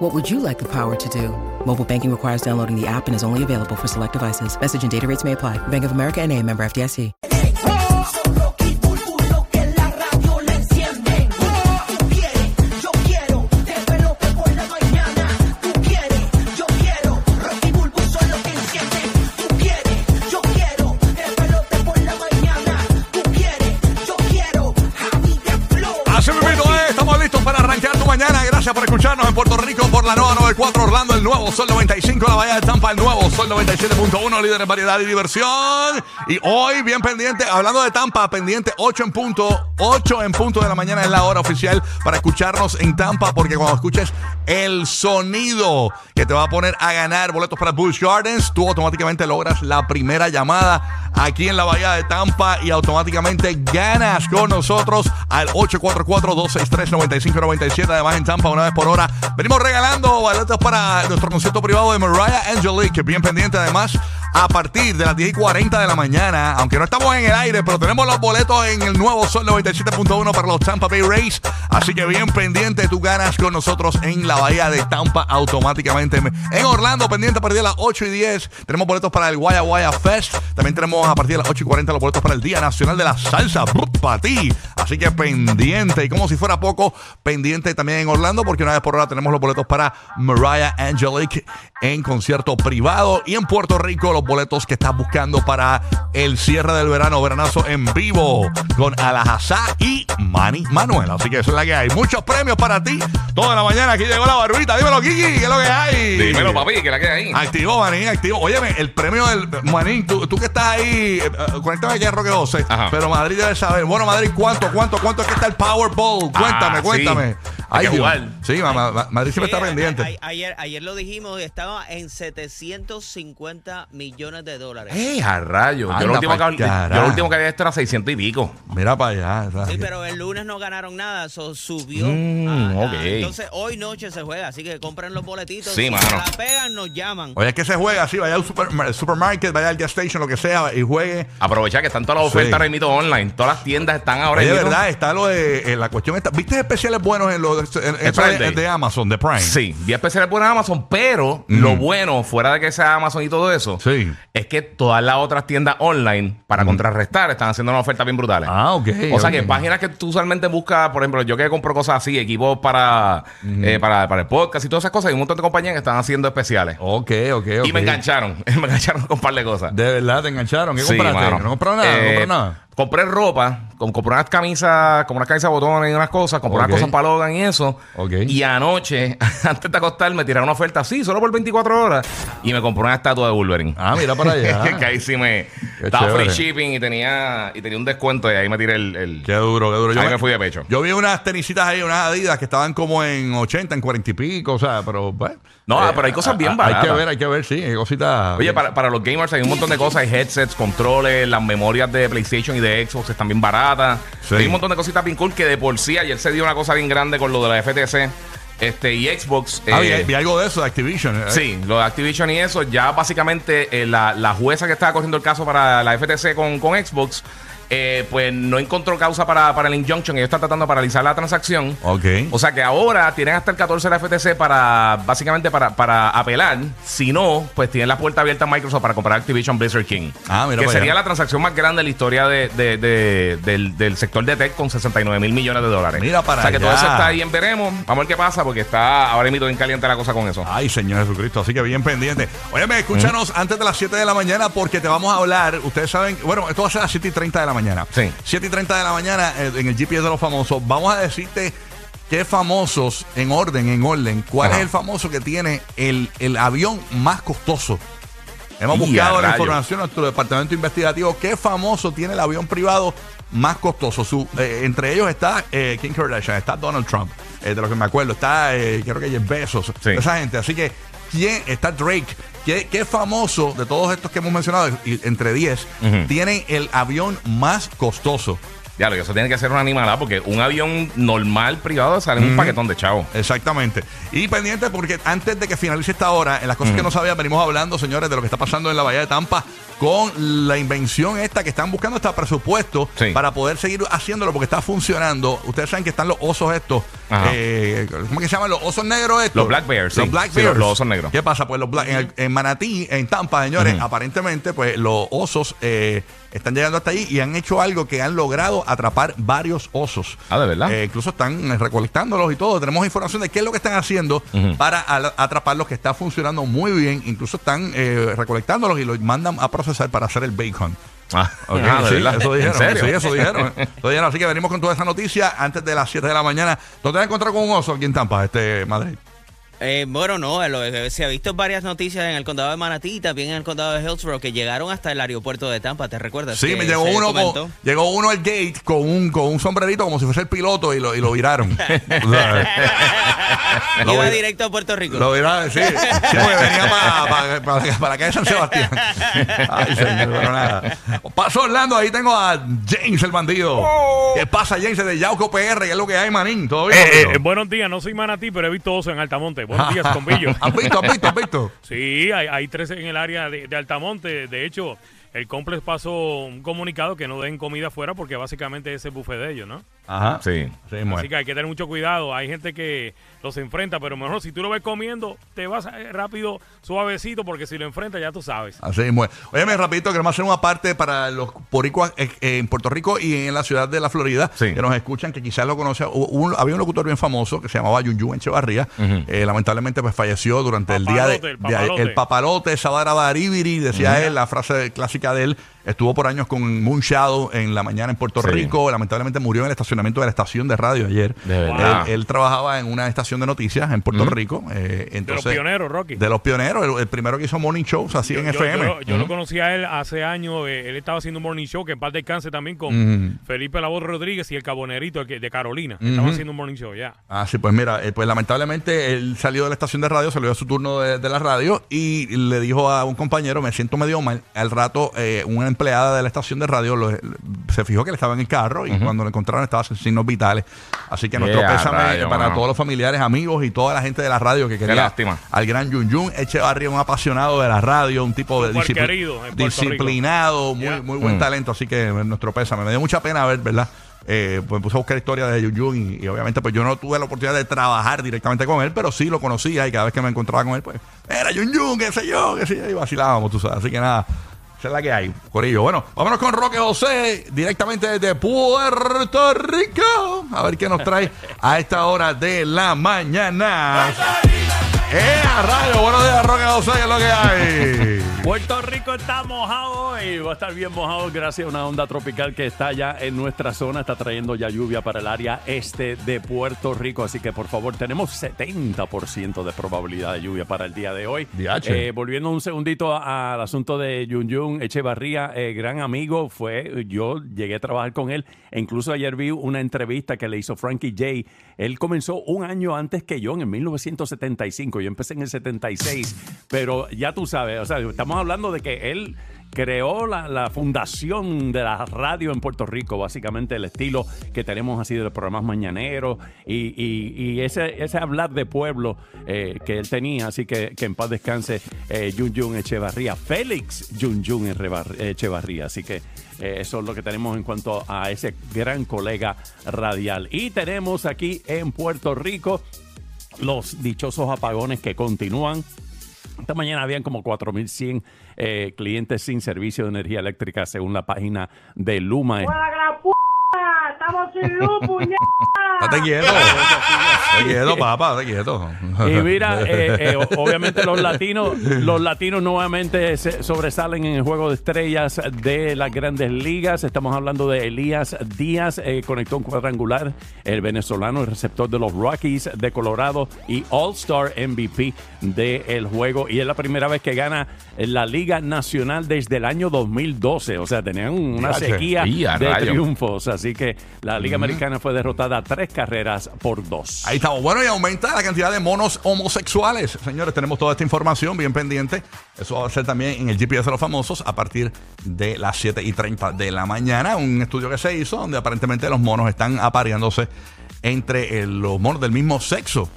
What would you like the power to do? Mobile banking requires downloading the app and is only available for select devices. Message and data rates may apply. Bank of America and a member FDIC. Rocky Burbulo que la radio le encienden. Tú quieres, yo quiero, despelote por la mañana. Tú quieres, yo quiero, Rocky Burbu son los que encienden. Tú quieres, yo quiero, despelote por la mañana. Tú quieres, yo quiero, Javi de Flow. Así mismo es, estamos listos para arrancar tu mañana. Gracias por escucharnos en Puerto Rico por la nueva 94 Orlando, el nuevo Sol 95, la Bahía de Tampa, el nuevo Sol 97.1, líder en variedad y diversión. Y hoy, bien pendiente, hablando de Tampa, pendiente 8 en punto, 8 en punto de la mañana es la hora oficial para escucharnos en Tampa, porque cuando escuches el sonido que te va a poner a ganar boletos para Busch Gardens, tú automáticamente logras la primera llamada aquí en la Bahía de Tampa y automáticamente ganas con nosotros al 844-263-9597. Además, en Tampa, una vez por hora, venimos regalando boletos para nuestro concierto privado de Mariah Angelique. Bien pendiente, además, a partir de las 10 y 40 de la mañana, aunque no estamos en el aire, pero tenemos los boletos en el nuevo Sol 97.1 para los Tampa Bay Rays. Así que bien pendiente, tú ganas con nosotros en la Bahía de Tampa automáticamente. En Orlando, pendiente a partir de las 8 y 10, tenemos boletos para el Guaya Guaya Fest. También tenemos a partir de las 8 y 40 los boletos para el Día Nacional de la Salsa. Para ti. Así que pendiente. Y como si fuera poco, pendiente también en Orlando, porque una vez por hora tenemos los boletos para Mariah Angelique en concierto privado. Y en Puerto Rico, los boletos que estás buscando para el cierre del verano, veranazo en vivo, con Alajazá y Manny Manuel. Así que eso es la que hay. Muchos premios para ti. Toda la mañana aquí llegó la barbita. Dímelo, Kiki, ¿qué es lo que hay? Dímelo, papi, que la que hay. Activo, Manín, activo. Óyeme, el premio del. Manín, tú, tú que estás ahí, eh, eh, conéctame aquí a Roque 12. Ajá. Pero Madrid debe saber. Bueno, Madrid, ¿cuánto, cuánto, cuánto es que está el Powerball? Cuéntame, Ah, cuéntame. sí. Que Dios. jugar. Sí, ma- ma- Madrid siempre Sí, está pendiente. a- ayer, ayer lo dijimos, estaba en 750 millones de dólares. ¡Eh, a rayos! Anda Yo lo, último pa'l que, yo carajo. lo último que había esto era 600 y pico. Mira para allá. Sí, pero el lunes no ganaron nada, eso subió. Mm, Ah, ah, ok. entonces hoy noche se juega, así que compren los boletitos. Sí, si mano. se la pegan, nos llaman. Oye, es que se juega así, vaya al super- al supermarket, vaya al gas station, lo que sea, y juegue. Aprovecha que están todas las Sí. ofertas ahora mismo online. Todas las tiendas están ahora Oye, de mismo. verdad, está lo de eh, la cuestión esta. ¿Viste especiales buenos en los de, de Amazon, de Prime? Sí, 10 especiales por Amazon, pero lo bueno, fuera de que sea Amazon y todo eso, Sí. es que todas las otras tiendas online, para contrarrestar, están haciendo unas ofertas bien brutales. Ah, ok. O sea que páginas que tú usualmente buscas, por ejemplo, yo que compro cosas así, equipos para, eh, para, para el podcast y todas esas cosas, hay un montón de compañías que están haciendo especiales. Ok, ok, ok. Y me engancharon, me engancharon con un par de cosas. De verdad, te engancharon. ¿Qué Sí, compraste? mano. ¿No compraron nada? ¿No Eh, compraron nada? Compré ropa, com- compré unas camisas, como unas camisas botones y unas cosas, compré unas cosas para Logan y eso. Ok. Y anoche, antes de acostarme, me tiraron una oferta así, solo por 24 horas, y me compré una estatua de Wolverine. Ah, mira para allá. que ahí sí me... Qué estaba chévere. free shipping y tenía, y tenía un descuento y ahí me tiré el... el- Qué duro, qué duro. Ahí me fui de pecho. Yo vi unas tenisitas ahí, unas adidas que estaban como en 80, en 40 y pico, o sea, pero bueno. No, pero hay cosas bien a- Hay que baratas. ver, hay que ver, sí, hay cositas. Oye, para, para los gamers hay un montón de cosas. Hay headsets, controles, las memorias de PlayStation y de Xbox están bien baratas. Sí. Hay un montón de cositas bien cool que de por sí ayer se dio una cosa bien grande con lo de la FTC este, y Xbox. Ah, eh, vi algo de eso, de Activision. eh. Sí, lo de Activision y eso, ya básicamente eh, la, la jueza que estaba corriendo el caso para la FTC con, con Xbox, eh, pues no encontró causa para, para el injunction. Ellos están tratando de paralizar la transacción. Ok. O sea que ahora tienen hasta el 14 de la FTC para, básicamente, para, para apelar. Si no, pues tienen la puerta abierta a Microsoft para comprar Activision Blizzard King. Ah, mira Que para sería allá. la transacción más grande de la historia de, de- de- del, del sector de tech con 69 mil millones de dólares. Mira para O sea que todo eso está ahí en veremos. Vamos a ver qué pasa porque está ahora mismo bien caliente la cosa con eso. Ay, Señor Jesucristo, así que bien pendiente. Óyeme, escúchanos antes de las 7 de la mañana porque te vamos a hablar. Ustedes saben, bueno, esto va a ser a las 7 y 30 de la mañana. Sí. 7 y 30 de la mañana eh, en el GPS de los famosos. Vamos a decirte qué famosos, en orden, en orden, cuál Ajá. es el famoso que tiene el, el avión más costoso. Hemos Y buscado la información en nuestro departamento investigativo. ¿Qué famoso tiene el avión privado más costoso? Su, eh, entre ellos está eh, Kim Kardashian, está Donald Trump, eh, de lo que me acuerdo. Está, eh, creo que Jeff Bezos, Sí. esa gente. Así que quién está Drake. ¿Qué, qué famoso de todos estos que hemos mencionado, y- entre 10, Ujú. tiene el avión más costoso? Ya, lo que eso tiene que ser una animalada porque un avión normal privado sale un paquetón de chavo. Exactamente. Y pendiente porque antes de que finalice esta hora, en las cosas que no sabía, venimos hablando, señores, de lo que está pasando en la Bahía de Tampa con la invención esta que están buscando hasta presupuesto Sí. para poder seguir haciéndolo porque está funcionando. Ustedes saben que están los osos estos. Eh, ¿Cómo que se llaman los osos negros estos? Los black bears, Los sí. black Sí, bears. los- los osos negros. ¿Qué pasa? Pues los black- en, el- en Manatí, en Tampa, señores, aparentemente, pues los osos eh, están llegando hasta allí y han hecho algo que han logrado atrapar varios osos. Ah, ¿de verdad? Eh, incluso están eh, recolectándolos y todo. Tenemos información de qué es lo que están haciendo Ujú. para al- atraparlos, que está funcionando muy bien. Incluso están recolectándolos y los mandan a procesar para hacer el bacon. Ah, Ok, ah, eso dijeron. Sí, eso dijeron. Eso dijeron. Así que venimos con toda esa noticia antes de las 7 de la mañana. ¿Dónde te has encontrado con un oso aquí en Tampa, este Madrid? Eh, bueno, no, lo- eh, se ha visto varias noticias en el condado de Manatí y también en el condado de Hillsborough que llegaron hasta el aeropuerto de Tampa, ¿te recuerdas? Sí, me llegó uno, con, llegó uno al gate con un, con un sombrerito como si fuese el piloto y lo, y lo viraron. Lo Iba vi- directo a Puerto Rico. Lo viraron, sí. Sí, porque venía para para para acá de San Sebastián. Ay, señor, pero nada. Pasó Orlando, ahí tengo a James el bandido. ¿Qué pasa, James? De Yauco PR, ¿qué es lo que hay, manín? ¿Todo bien? Eh, eh, buenos días, no soy manatí, pero he visto oso en Altamonte. Buenos días, combillo. ¿Has visto, has visto, has visto? Sí, hay, hay tres en el área de, de Altamonte. De hecho, el complex pasó un comunicado que no den comida afuera porque básicamente es el buffet de ellos, ¿no? Ajá. Sí. Sí, muere. Así que hay que tener mucho cuidado. Hay gente que los enfrenta, pero mejor si tú lo ves comiendo, te vas eh, rápido, suavecito, porque si lo enfrentas ya tú sabes. Así es. Óyeme, rapidito, queremos hacer una parte para los boricuas eh, en Puerto Rico y en la ciudad de la Florida Sí. que nos escuchan, que quizás lo conocen. Un- había un locutor bien famoso que se llamaba Yunyun Echevarría. Eh, lamentablemente, pues falleció durante el día de, Papalote, el de- papalote. el papalote, Sabara Baribiri, decía él, la frase clásica de él. Estuvo por años con Moonshadow en la mañana en Puerto Sí. Rico. Lamentablemente murió en el estacionamiento de la estación de radio ayer. De verdad. Él, él trabajaba en una estación de noticias en Puerto Rico. eh, De los entonces, pioneros, Rocky. De los pioneros, el, el primero que hizo morning shows así en yo, FM. yo- yo lo conocí a él hace años. eh, él estaba haciendo un morning show que en paz descanse también con Felipe Labor Rodríguez y el Cabonerito el que- de Carolina. Estaban haciendo un morning show ya. Ah, sí, pues mira, eh, pues lamentablemente él salió de la estación de radio, salió a su turno de, de la radio y le dijo a un compañero, me siento medio mal. Al rato, eh, una empleada de la estación de radio lo- se fijó que él estaba en el carro y cuando lo encontraron estaba sin signos vitales. Así que nuestro Yeah, pésame rayo, para mano. todos los familiares, amigos y toda la gente de la radio que quería lástima. al gran Yun Yun Echevarría, un apasionado de la radio, un tipo de Súper discipli- querido en Puerto Rico. disciplinado, muy, Yeah. muy buen Mm. talento. Así que nuestro pésame. Me dio mucha pena ver, ¿verdad? Eh, pues me puse a buscar historia de Yun Yun y, y obviamente pues yo no tuve la oportunidad de trabajar directamente con él, pero sí lo conocía y cada vez que me encontraba con él, pues era Yun Yun, qué sé yo, qué sé yo, y vacilábamos, tú sabes. Así que nada, esa es la que hay, Corillo. Bueno, vámonos con Roque José, directamente desde Puerto Rico, a ver qué nos trae a esta hora de la mañana. ¡Eh, a rayo! Buenos días, Roque José, ¿qué es lo que hay? Puerto Rico está mojado y va a estar bien mojado gracias a una onda tropical que está ya en nuestra zona, está trayendo ya lluvia para el área este de Puerto Rico, así que por favor tenemos 70% de probabilidad de lluvia para el día de hoy. Eh, volviendo un segundito al asunto de Yun Yun Echevarría, eh, gran amigo fue, yo llegué a trabajar con él, e incluso ayer vi una entrevista que le hizo Frankie J. Él comenzó un año antes que yo, en 1975, yo empecé en el 76, pero ya tú sabes, o sea, estamos hablando de que él creó la, la fundación de la radio en Puerto Rico, básicamente el estilo que tenemos así de los programas mañaneros y, y- ese, ese hablar de pueblo eh, que él tenía, así que, que en paz descanse eh, Yun Yun Echevarría, Félix Yun Yun Echevarría, así que eh, eso es lo que tenemos en cuanto a ese gran colega radial. Y tenemos aquí en Puerto Rico los dichosos apagones que continúan. Esta mañana habían como 4.100 eh, clientes sin servicio de energía eléctrica según la página de Luma. ¡Estamos sin luz! Estate quieto. Estate quieto, papá, estate quieto. Y mira, eh, eh, obviamente los latinos, los latinos nuevamente se sobresalen en el juego de estrellas de las grandes ligas. Estamos hablando de Elías Díaz, eh, conectó un cuadrangular, el venezolano, el receptor de los Rockies de Colorado y All-Star MVP del juego. Y es la primera vez que gana la Liga Nacional desde el año 2012. O sea, tenían una sequía de triunfos. Así que La Liga Americana fue derrotada tres carreras por dos. Ahí estamos. Bueno, y aumenta la cantidad de monos homosexuales. Señores, tenemos toda esta información bien pendiente. Eso va a ser también en el GPS de los famosos a partir de las 7 y 30 de la mañana. Un estudio que se hizo donde aparentemente los monos están apareándose entre eh, los monos del mismo sexo.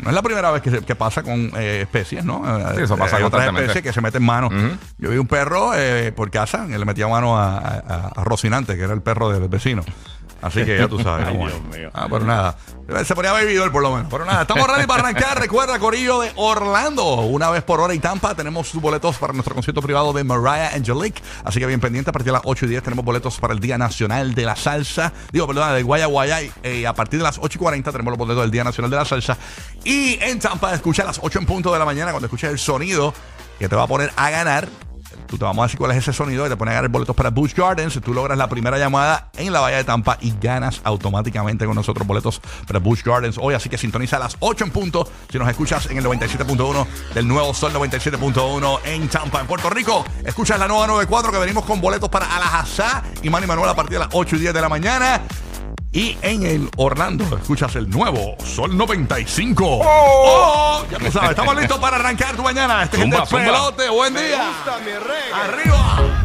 No es la primera vez que, se- que pasa con eh, especies, ¿no? Eh, Sí, eso pasa Hay otras especies que se meten mano. Yo vi un perro eh, por casa que le metía mano a, a- a Rocinante, que era el perro del vecino. Así que ya tú sabes. Ay, Dios mío. Ah, pero nada. Se ponía bebidor por lo menos. Pero nada, estamos ready para arrancar. Recuerda, Corillo de Orlando. Una vez por hora y Tampa tenemos boletos para nuestro concierto privado de Mariah Angelique. Así que bien pendiente, a partir de las 8 y 10 tenemos boletos para el Día Nacional de la Salsa. Digo, perdón, del Guaya Guaya. Y eh, a partir de las 8 y 40 tenemos los boletos del Día Nacional de la Salsa. Y en Tampa, escucha a las 8 en punto de la mañana cuando escuches el sonido que te va a poner a ganar. Tú te vamos a decir cuál es ese sonido y te ponen a ganar boletos para Busch Gardens. Tú logras la primera llamada en la Bahía de Tampa y ganas automáticamente con nosotros boletos para Busch Gardens hoy. Así que sintoniza a las 8 en punto si nos escuchas en el 97.1 del nuevo Sol 97.1 en Tampa, en Puerto Rico. Escuchas la nueva 94 que venimos con boletos para Alajazá y Manny Manuel a partir de las 8 y 10 de la mañana. Y en el Orlando escuchas el nuevo Sol 95. Oh, ya tú sabes, estamos listos para arrancar tu mañana. Este es el despelote. Buen día. Arriba.